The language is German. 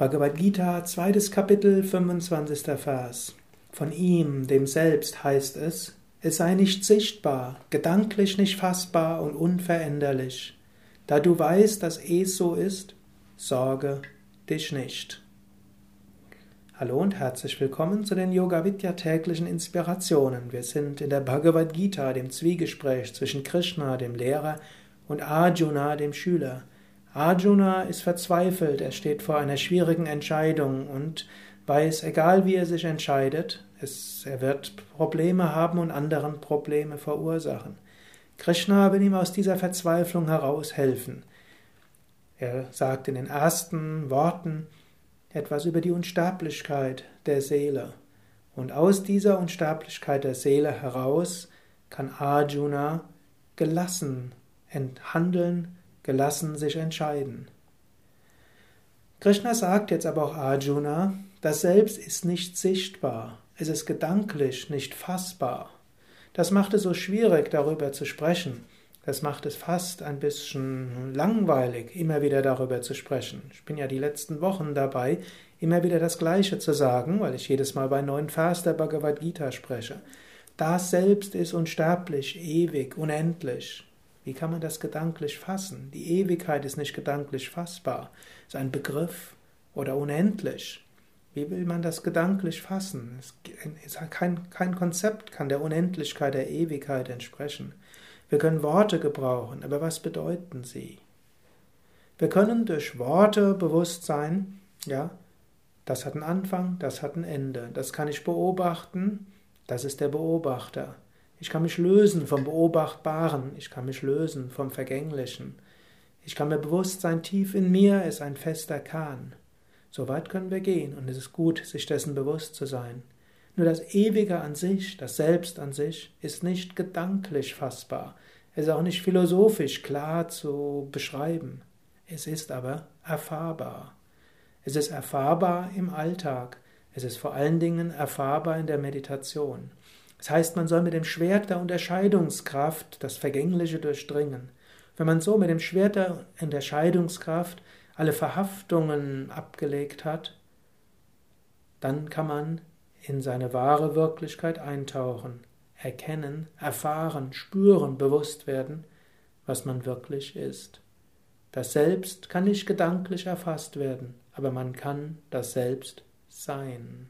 Bhagavad Gita, zweites Kapitel, 25. Vers. Von ihm, dem Selbst, heißt es, es sei nicht sichtbar, gedanklich nicht fassbar und unveränderlich. Da du weißt, dass es so ist, sorge dich nicht. Hallo und herzlich willkommen zu den Yoga Vidya täglichen Inspirationen. Wir sind in der Bhagavad Gita, dem Zwiegespräch zwischen Krishna, dem Lehrer, und Arjuna, dem Schüler. Arjuna ist verzweifelt, er steht vor einer schwierigen Entscheidung und weiß, egal wie er sich entscheidet, es, er wird Probleme haben und anderen Probleme verursachen. Krishna will ihm aus dieser Verzweiflung heraushelfen. Er sagt in den ersten Worten etwas über die Unsterblichkeit der Seele. Und aus dieser Unsterblichkeit der Seele heraus kann Arjuna gelassen handeln, gelassen sich entscheiden. Krishna sagt jetzt aber auch Arjuna, das Selbst ist nicht sichtbar, es ist gedanklich nicht fassbar. Das macht es so schwierig, darüber zu sprechen. Das macht es fast ein bisschen langweilig, immer wieder darüber zu sprechen. Ich bin ja die letzten Wochen dabei, immer wieder das Gleiche zu sagen, weil ich jedes Mal bei neuen Vers der Bhagavad Gita spreche. Das Selbst ist unsterblich, ewig, unendlich. Wie kann man das gedanklich fassen? Die Ewigkeit ist nicht gedanklich fassbar, ist ein Begriff oder unendlich. Wie will man das gedanklich fassen? Kein, kein Konzept kann der Unendlichkeit der Ewigkeit entsprechen. Wir können Worte gebrauchen, aber was bedeuten sie? Wir können durch Worte bewusst sein, ja, das hat einen Anfang, das hat ein Ende. Das kann ich beobachten, das ist der Beobachter. Ich kann mich lösen vom Beobachtbaren, ich kann mich lösen vom Vergänglichen. Ich kann mir bewusst sein, tief in mir ist ein fester Kern. So weit können wir gehen und es ist gut, sich dessen bewusst zu sein. Nur das Ewige an sich, das Selbst an sich, ist nicht gedanklich fassbar. Es ist auch nicht philosophisch klar zu beschreiben. Es ist aber erfahrbar. Es ist erfahrbar im Alltag. Es ist vor allen Dingen erfahrbar in der Meditation. Das heißt, man soll mit dem Schwert der Unterscheidungskraft das Vergängliche durchdringen. Wenn man so mit dem Schwert der Unterscheidungskraft alle Verhaftungen abgelegt hat, dann kann man in seine wahre Wirklichkeit eintauchen, erkennen, erfahren, spüren, bewusst werden, was man wirklich ist. Das Selbst kann nicht gedanklich erfasst werden, aber man kann das Selbst sein.